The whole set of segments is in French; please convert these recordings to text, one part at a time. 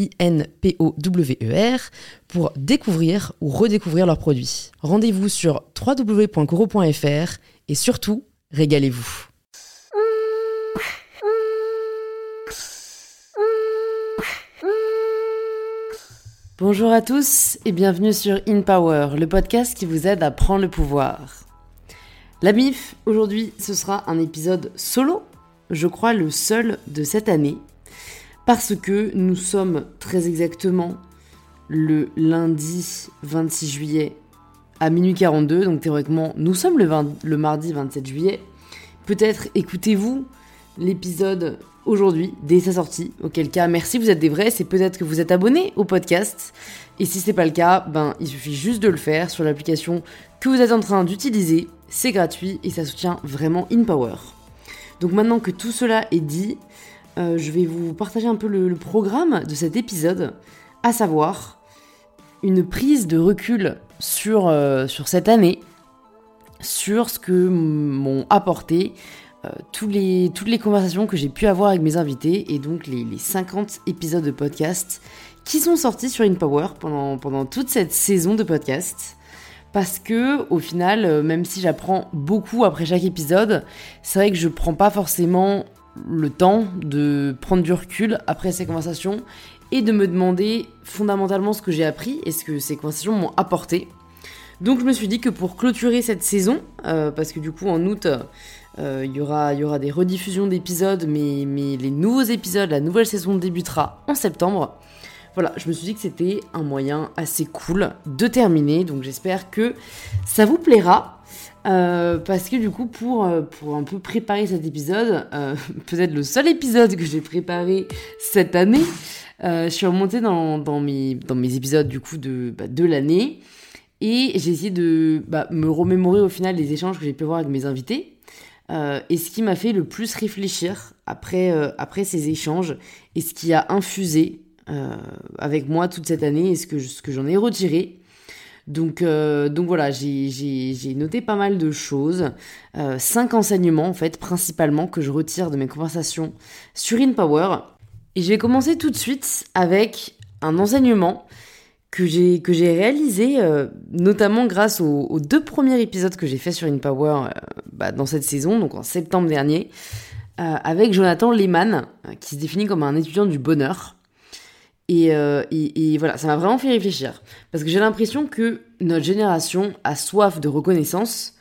I-N-P-O-W-E-R, pour découvrir ou redécouvrir leurs produits. Rendez-vous sur www.coro.fr et surtout, régalez-vous. Bonjour à tous et bienvenue sur In Power, le podcast qui vous aide à prendre le pouvoir. La MIF, aujourd'hui, ce sera un épisode solo, je crois le seul de cette année, parce que nous sommes très exactement le lundi 26 juillet à minuit 42, donc théoriquement nous sommes le, mardi 27 juillet. Peut-être écoutez-vous l'épisode aujourd'hui dès sa sortie, auquel cas merci, vous êtes des vrais, c'est peut-être que vous êtes abonné au podcast. Et si c'est pas le cas, ben il suffit juste de le faire sur l'application que vous êtes en train d'utiliser, c'est gratuit et ça soutient vraiment InPower. Donc maintenant que tout cela est dit, euh, je vais vous partager un peu le, programme de cet épisode, à savoir une prise de recul sur, euh, sur cette année, sur ce que m'ont apporté euh, tous les, toutes les conversations que j'ai pu avoir avec mes invités et donc les, les 50 épisodes de podcast qui sont sortis sur InPower pendant, pendant toute cette saison de podcast. Parce que au final, même si j'apprends beaucoup après chaque épisode, c'est vrai que je prends pas forcément le temps de prendre du recul après ces conversations et de me demander fondamentalement ce que j'ai appris et ce que ces conversations m'ont apporté. Donc je me suis dit que pour clôturer cette saison, euh, parce que du coup en août euh, il y, aura, des rediffusions d'épisodes, mais les nouveaux épisodes, la nouvelle saison débutera en septembre. Voilà, je me suis dit que c'était un moyen assez cool de terminer, donc j'espère que ça vous plaira. Euh, parce que du coup, pour, euh, pour un peu préparer cet épisode, euh, peut-être le seul épisode que j'ai préparé cette année, je suis remontée dans, mes, épisodes du coup de, bah, l'année et j'ai essayé de bah, me remémorer au final les échanges que j'ai pu avoir avec mes invités. et ce qui m'a fait le plus réfléchir après, après ces échanges et ce qui a infusé avec moi toute cette année et ce que, j'en ai retiré. Donc, euh, voilà, j'ai noté pas mal de choses. Euh, cinq enseignements, en fait, principalement, que je retire de mes conversations sur InPower. Et je vais commencer tout de suite avec un enseignement que j'ai réalisé, euh, notamment grâce aux, deux premiers épisodes que j'ai fait sur InPower bah, dans cette saison, donc en septembre dernier, avec Jonathan Lehman, qui se définit comme un étudiant du bonheur. Euh, et, voilà, ça m'a vraiment fait réfléchir. Parce que j'ai l'impression que notre génération a soif de reconnaissance,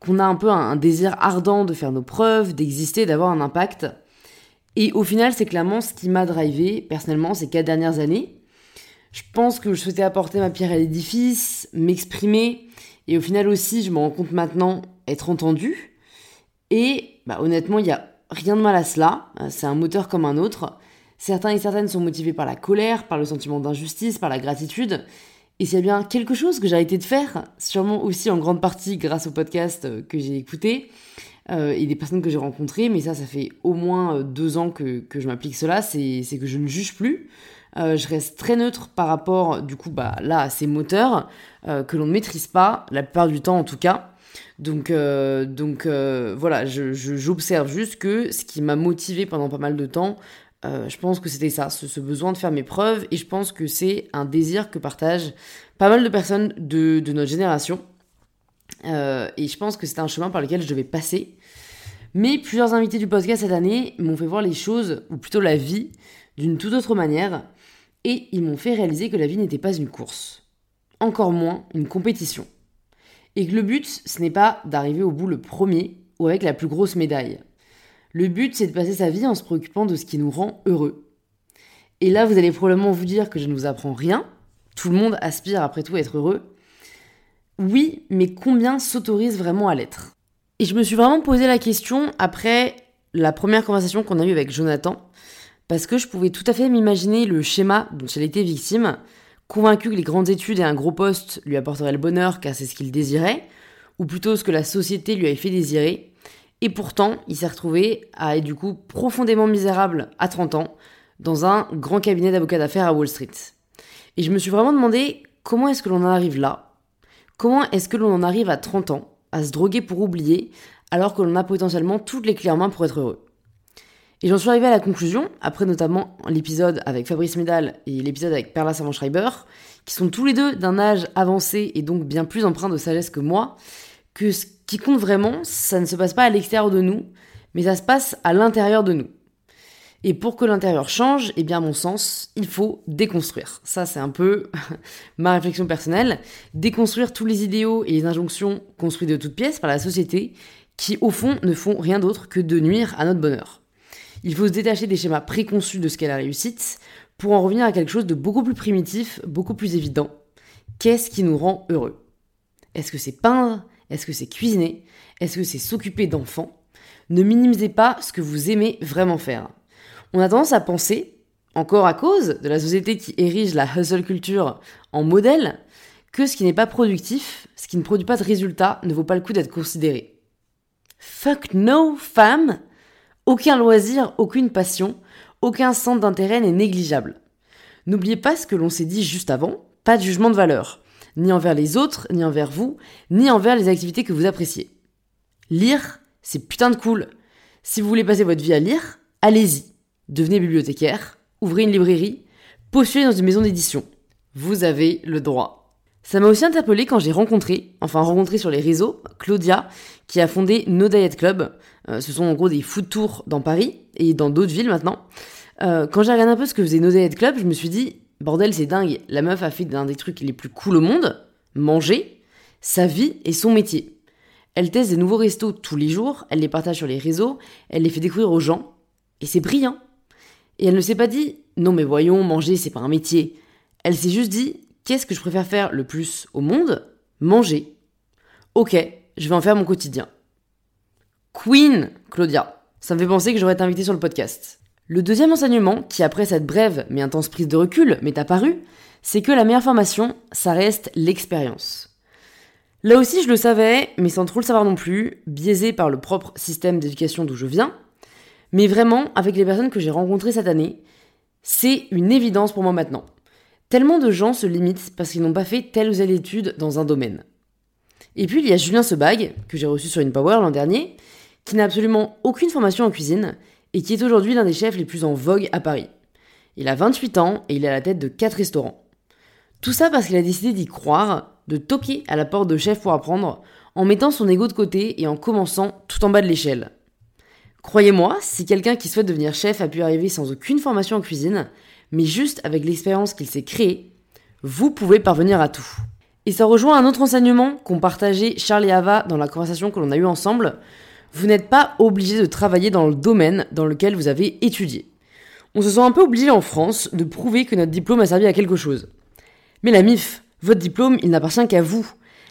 qu'on a un peu un, désir ardent de faire nos preuves, d'exister, d'avoir un impact. Et au final, c'est clairement ce qui m'a drivé, personnellement, ces quatre dernières années. Je pense que je souhaitais apporter ma pierre à l'édifice, m'exprimer, et au final aussi, je me rends compte maintenant être entendu. Et bah, honnêtement, il n'y a rien de mal à cela. C'est un moteur comme un autre. Certains et certaines sont motivés par la colère, par le sentiment d'injustice, par la gratitude. Et c'est bien quelque chose que j'ai arrêté de faire, sûrement aussi en grande partie grâce au podcast euh, que j'ai écouté euh, et des personnes que j'ai rencontrées, mais ça, ça fait au moins euh, deux ans que, je m'applique cela, c'est que je ne juge plus. je reste très neutre par rapport, du coup, bah, là, à ces moteurs que l'on ne maîtrise pas, la plupart du temps en tout cas. Donc, donc voilà, j'observe juste que ce qui m'a motivé pendant pas mal de temps, euh, je pense que c'était ça, ce, besoin de faire mes preuves, et je pense que c'est un désir que partagent pas mal de personnes de, notre génération. Euh, et je pense que c'est un chemin par lequel je devais passer. Mais plusieurs invités du podcast cette année m'ont fait voir les choses, ou plutôt la vie, d'une toute autre manière, et ils m'ont fait réaliser que la vie n'était pas une course, encore moins une compétition. Et que le but, ce n'est pas d'arriver au bout le premier ou avec la plus grosse médaille. Le but, c'est de passer sa vie en se préoccupant de ce qui nous rend heureux. Et là, vous allez probablement vous dire que je ne vous apprends rien. Tout le monde aspire après tout à être heureux. Oui, mais combien s'autorise vraiment à l'être? Et je me suis vraiment posé la question après la première conversation qu'on a eue avec Jonathan, parce que je pouvais tout à fait m'imaginer le schéma dont il était victime, convaincu que les grandes études et un gros poste lui apporteraient le bonheur car c'est ce qu'il désirait, ou plutôt ce que la société lui avait fait désirer, et pourtant il s'est retrouvé à être du coup profondément misérable à 30 ans dans un grand cabinet d'avocats d'affaires à Wall Street. Et je me suis vraiment demandé comment est-ce que l'on en arrive là? Comment est-ce que l'on en arrive à 30 ans à se droguer pour oublier alors que l'on a potentiellement toutes les clés en main pour être heureux? Et j'en suis arrivé à la conclusion, après notamment l'épisode avec Fabrice Médal et l'épisode avec Perla Savant-Schreiber, qui sont tous les deux d'un âge avancé et donc bien plus empreint de sagesse que moi, que ce qui compte vraiment, ça ne se passe pas à l'extérieur de nous, mais ça se passe à l'intérieur de nous. Et pour que l'intérieur change, eh bien, à mon sens, il faut déconstruire. Ça, c'est un peu ma réflexion personnelle. Déconstruire tous les idéaux et les injonctions construits de toutes pièces par la société qui, au fond, ne font rien d'autre que de nuire à notre bonheur. Il faut se détacher des schémas préconçus de ce qu'est la réussite pour en revenir à quelque chose de beaucoup plus primitif, beaucoup plus évident. Qu'est-ce qui nous rend heureux? Est-ce que c'est peindre? Est-ce que c'est cuisiner? Est-ce que c'est s'occuper d'enfants? Ne minimisez pas ce que vous aimez vraiment faire. On a tendance à penser, encore à cause de la société qui érige la hustle culture en modèle, que ce qui n'est pas productif, ce qui ne produit pas de résultats, ne vaut pas le coup d'être considéré. Fuck no, femme Aucun loisir, aucune passion, aucun centre d'intérêt n'est négligeable. N'oubliez pas ce que l'on s'est dit juste avant, pas de jugement de valeur, ni envers les autres, ni envers vous, ni envers les activités que vous appréciez. Lire, c'est putain de cool. Si vous voulez passer votre vie à lire, allez-y. Devenez bibliothécaire, ouvrez une librairie, postulez dans une maison d'édition. Vous avez le droit. Ça m'a aussi interpellé quand j'ai rencontré, enfin rencontré sur les réseaux, Claudia, qui a fondé No Diet Club. Euh, ce sont en gros des food tours dans Paris et dans d'autres villes maintenant. Euh, quand j'ai regardé un peu ce que faisait No Diet Club, je me suis dit, bordel, c'est dingue. La meuf a fait d'un des trucs les plus cool au monde, manger, sa vie et son métier. Elle teste des nouveaux restos tous les jours, elle les partage sur les réseaux, elle les fait découvrir aux gens, et c'est brillant. Et elle ne s'est pas dit non mais voyons, manger c'est pas un métier. Elle s'est juste dit qu'est-ce que je préfère faire le plus au monde? Manger. Ok, je vais en faire mon quotidien. Queen, Claudia. Ça me fait penser que j'aurais été invitée sur le podcast. Le deuxième enseignement, qui après cette brève mais intense prise de recul m'est apparu, c'est que la meilleure formation, ça reste l'expérience. Là aussi, je le savais, mais sans trop le savoir non plus, biaisé par le propre système d'éducation d'où je viens, mais vraiment, avec les personnes que j'ai rencontrées cette année, c'est une évidence pour moi maintenant. Tellement de gens se limitent parce qu'ils n'ont pas fait telle ou telle étude dans un domaine. Et puis il y a Julien Sebag, que j'ai reçu sur InPower l'an dernier, qui n'a absolument aucune formation en cuisine et qui est aujourd'hui l'un des chefs les plus en vogue à Paris. Il a 28 ans et il est à la tête de 4 restaurants. Tout ça parce qu'il a décidé d'y croire, de toquer à la porte de chef pour apprendre, en mettant son ego de côté et en commençant tout en bas de l'échelle. Croyez-moi, si quelqu'un qui souhaite devenir chef a pu arriver sans aucune formation en cuisine, mais juste avec l'expérience qu'il s'est créée, vous pouvez parvenir à tout. Et ça rejoint un autre enseignement qu'ont partagé Charles et Ava dans la conversation que l'on a eue ensemble. Vous n'êtes pas obligé de travailler dans le domaine dans lequel vous avez étudié. On se sent un peu obligé en France de prouver que notre diplôme a servi à quelque chose. Mais la MIF, votre diplôme, il n'appartient qu'à vous.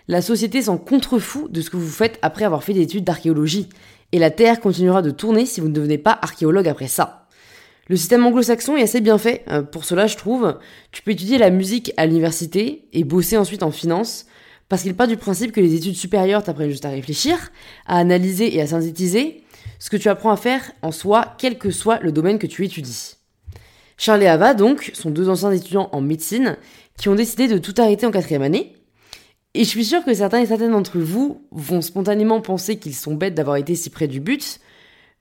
La société s'en contrefout de ce que vous faites après avoir fait des études d'archéologie et la Terre continuera de tourner si vous ne devenez pas archéologue après ça. Le système anglo-saxon est assez bien fait, euh, pour cela je trouve. Tu peux étudier la musique à l'université et bosser ensuite en finance, parce qu'il part du principe que les études supérieures t'apprennent juste à réfléchir, à analyser et à synthétiser ce que tu apprends à faire en soi, quel que soit le domaine que tu étudies. Charles et Ava, donc, sont deux anciens étudiants en médecine qui ont décidé de tout arrêter en quatrième année et je suis sûre que certains et certaines d'entre vous vont spontanément penser qu'ils sont bêtes d'avoir été si près du but,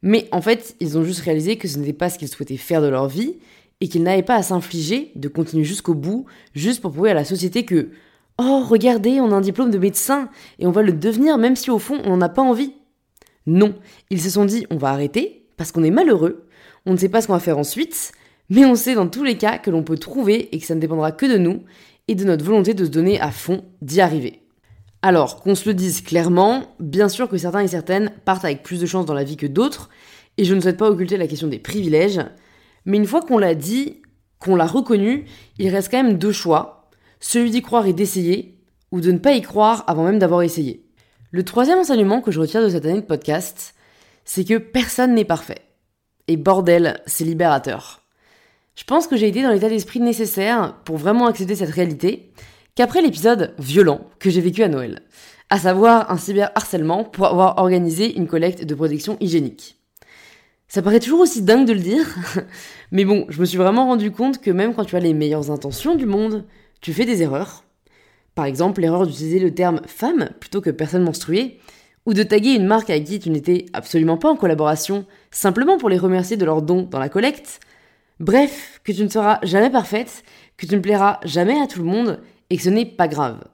mais en fait, ils ont juste réalisé que ce n'était pas ce qu'ils souhaitaient faire de leur vie et qu'ils n'avaient pas à s'infliger de continuer jusqu'au bout, juste pour prouver à la société que Oh, regardez, on a un diplôme de médecin et on va le devenir même si au fond on n'en a pas envie. Non, ils se sont dit on va arrêter parce qu'on est malheureux, on ne sait pas ce qu'on va faire ensuite, mais on sait dans tous les cas que l'on peut trouver et que ça ne dépendra que de nous et de notre volonté de se donner à fond d'y arriver. Alors, qu'on se le dise clairement, bien sûr que certains et certaines partent avec plus de chance dans la vie que d'autres, et je ne souhaite pas occulter la question des privilèges, mais une fois qu'on l'a dit, qu'on l'a reconnu, il reste quand même deux choix, celui d'y croire et d'essayer, ou de ne pas y croire avant même d'avoir essayé. Le troisième enseignement que je retiens de cette année de podcast, c'est que personne n'est parfait. Et bordel, c'est libérateur. Je pense que j'ai été dans l'état d'esprit nécessaire pour vraiment accepter cette réalité, qu'après l'épisode violent que j'ai vécu à Noël, à savoir un cyberharcèlement pour avoir organisé une collecte de protection hygiénique. Ça paraît toujours aussi dingue de le dire, mais bon, je me suis vraiment rendu compte que même quand tu as les meilleures intentions du monde, tu fais des erreurs. Par exemple, l'erreur d'utiliser le terme femme plutôt que personne menstruée, ou de taguer une marque avec qui tu n'étais absolument pas en collaboration, simplement pour les remercier de leur don dans la collecte. Bref, que tu ne seras jamais parfaite, que tu ne plairas jamais à tout le monde, et que ce n'est pas grave.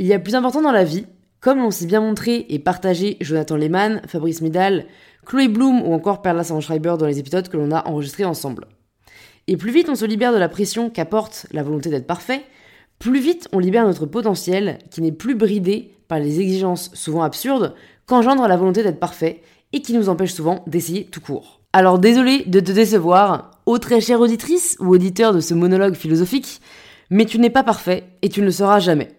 Il y a plus important dans la vie, comme l'ont si bien montré et partagé Jonathan Lehmann, Fabrice Midal, Chloé Bloom ou encore Perla Schreiber dans les épisodes que l'on a enregistrés ensemble. Et plus vite on se libère de la pression qu'apporte la volonté d'être parfait, plus vite on libère notre potentiel qui n'est plus bridé par les exigences souvent absurdes qu'engendre la volonté d'être parfait et qui nous empêche souvent d'essayer tout court. Alors désolé de te décevoir, ô très chère auditrice ou auditeur de ce monologue philosophique, mais tu n'es pas parfait et tu ne le seras jamais.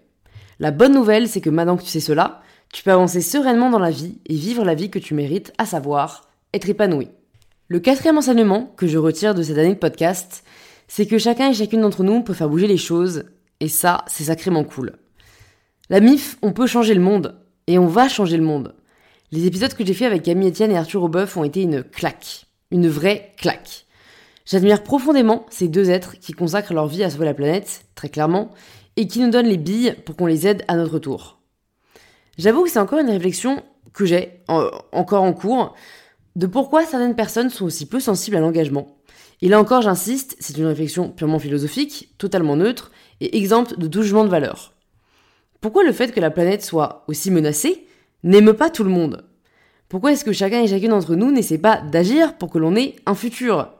La bonne nouvelle, c'est que maintenant que tu sais cela, tu peux avancer sereinement dans la vie et vivre la vie que tu mérites, à savoir être épanoui. Le quatrième enseignement que je retire de cette année de podcast, c'est que chacun et chacune d'entre nous peut faire bouger les choses, et ça, c'est sacrément cool. La MIF, on peut changer le monde, et on va changer le monde. Les épisodes que j'ai fait avec Camille Etienne et Arthur Aubeuf ont été une claque, une vraie claque. J'admire profondément ces deux êtres qui consacrent leur vie à sauver la planète, très clairement, et qui nous donnent les billes pour qu'on les aide à notre tour. J'avoue que c'est encore une réflexion que j'ai, encore en cours, de pourquoi certaines personnes sont aussi peu sensibles à l'engagement. Et là encore, j'insiste, c'est une réflexion purement philosophique, totalement neutre et exempte de tout jugement de valeur. Pourquoi le fait que la planète soit aussi menacée n'aime pas tout le monde? Pourquoi est-ce que chacun et chacune d'entre nous n'essaie pas d'agir pour que l'on ait un futur?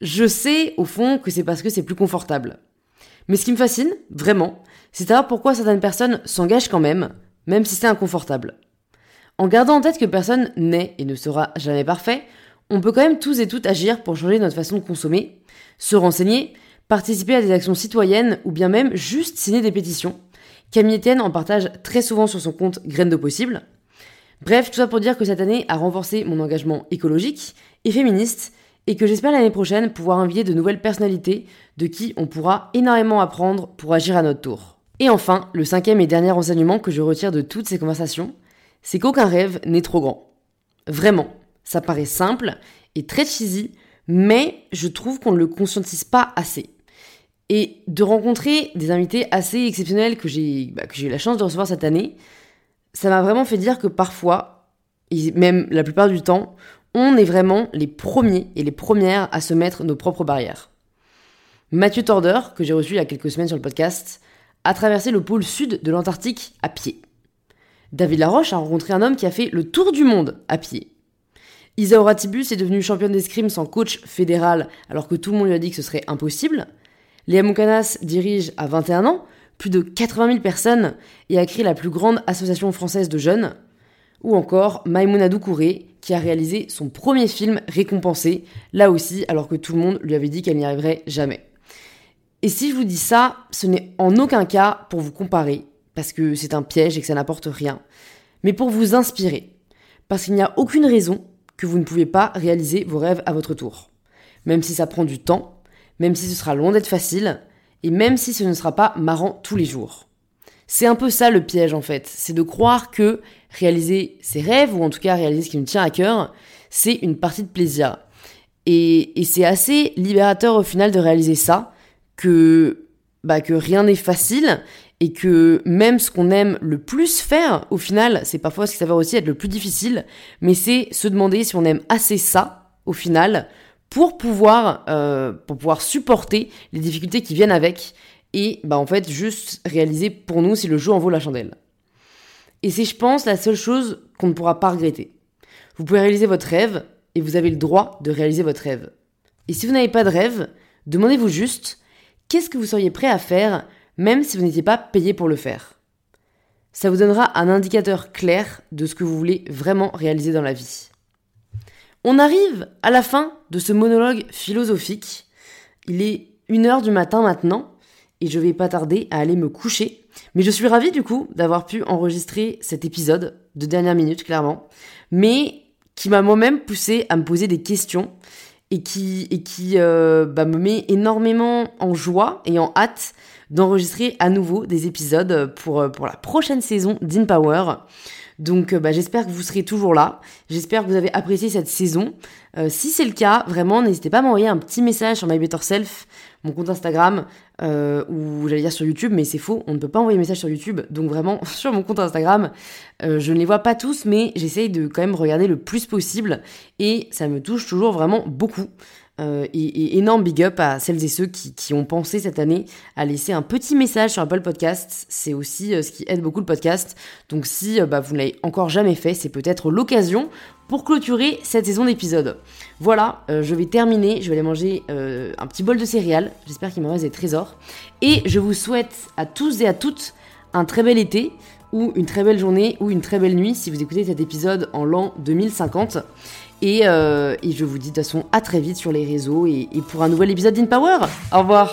Je sais, au fond, que c'est parce que c'est plus confortable. Mais ce qui me fascine, vraiment, c'est savoir pourquoi certaines personnes s'engagent quand même, même si c'est inconfortable. En gardant en tête que personne n'est et ne sera jamais parfait, on peut quand même tous et toutes agir pour changer notre façon de consommer, se renseigner, participer à des actions citoyennes ou bien même juste signer des pétitions. Camille Etienne en partage très souvent sur son compte Graines de Possible. Bref, tout ça pour dire que cette année a renforcé mon engagement écologique et féministe et que j'espère l'année prochaine pouvoir inviter de nouvelles personnalités de qui on pourra énormément apprendre pour agir à notre tour. Et enfin, le cinquième et dernier enseignement que je retire de toutes ces conversations, c'est qu'aucun rêve n'est trop grand. Vraiment, ça paraît simple et très cheesy, mais je trouve qu'on ne le conscientise pas assez. Et de rencontrer des invités assez exceptionnels que j'ai bah, eu la chance de recevoir cette année, ça m'a vraiment fait dire que parfois, et même la plupart du temps, on est vraiment les premiers et les premières à se mettre nos propres barrières. Mathieu Torder, que j'ai reçu il y a quelques semaines sur le podcast, a traversé le pôle sud de l'Antarctique à pied. David Laroche a rencontré un homme qui a fait le tour du monde à pied. Isaura Tibus est devenue championne d'escrime sans coach fédéral alors que tout le monde lui a dit que ce serait impossible. Léa Moukanas dirige à 21 ans plus de 80 000 personnes et a créé la plus grande association française de jeunes. Ou encore Maïmouna Doucouré, qui a réalisé son premier film récompensé, là aussi alors que tout le monde lui avait dit qu'elle n'y arriverait jamais. Et si je vous dis ça, ce n'est en aucun cas pour vous comparer, parce que c'est un piège et que ça n'apporte rien, mais pour vous inspirer, parce qu'il n'y a aucune raison que vous ne pouvez pas réaliser vos rêves à votre tour. Même si ça prend du temps, même si ce sera loin d'être facile, et même si ce ne sera pas marrant tous les jours. C'est un peu ça le piège en fait, c'est de croire que réaliser ses rêves, ou en tout cas réaliser ce qui nous tient à cœur, c'est une partie de plaisir. Et, c'est assez libérateur au final de réaliser ça, que, bah, que rien n'est facile, et que même ce qu'on aime le plus faire, au final, c'est parfois ce qui s'avère aussi être le plus difficile, mais c'est se demander si on aime assez ça, au final, pour pouvoir, euh, pour pouvoir supporter les difficultés qui viennent avec et bah en fait juste réaliser pour nous si le jeu en vaut la chandelle. Et c'est je pense la seule chose qu'on ne pourra pas regretter. Vous pouvez réaliser votre rêve et vous avez le droit de réaliser votre rêve. Et si vous n'avez pas de rêve, demandez-vous juste qu'est-ce que vous seriez prêt à faire même si vous n'étiez pas payé pour le faire. Ça vous donnera un indicateur clair de ce que vous voulez vraiment réaliser dans la vie. On arrive à la fin de ce monologue philosophique. Il est une heure du matin maintenant et je vais pas tarder à aller me coucher. Mais je suis ravie du coup d'avoir pu enregistrer cet épisode de dernière minute clairement, mais qui m'a moi-même poussé à me poser des questions et qui, euh, bah, me met énormément en joie et en hâte d'enregistrer à nouveau des épisodes pour, pour la prochaine saison d'InPower. Donc euh, bah, j'espère que vous serez toujours là. J'espère que vous avez apprécié cette saison. Euh, si c'est le cas, vraiment, n'hésitez pas à m'envoyer un petit message sur My Better Self, mon compte Instagram, euh, ou j'allais dire sur YouTube, mais c'est faux, on ne peut pas envoyer message sur YouTube. Donc vraiment, sur mon compte Instagram, je ne les vois pas tous, mais j'essaye de quand même regarder le plus possible. Et ça me touche toujours vraiment beaucoup. Euh, et, énorme big up à celles et ceux qui, ont pensé cette année à laisser un petit message sur Apple Podcast. C'est aussi euh, ce qui aide beaucoup le podcast. Donc si euh, bah, vous ne l'avez encore jamais fait, c'est peut-être l'occasion pour clôturer cette saison d'épisodes. Voilà, je vais terminer. Je vais aller manger un petit bol de céréales. J'espère qu'il me reste des trésors. Et je vous souhaite à tous et à toutes un très bel été ou une très belle journée ou une très belle nuit si vous écoutez cet épisode en l'an 2050. Euh, et, je vous dis de toute façon à très vite sur les réseaux et, et pour un nouvel épisode d'InPower. Au revoir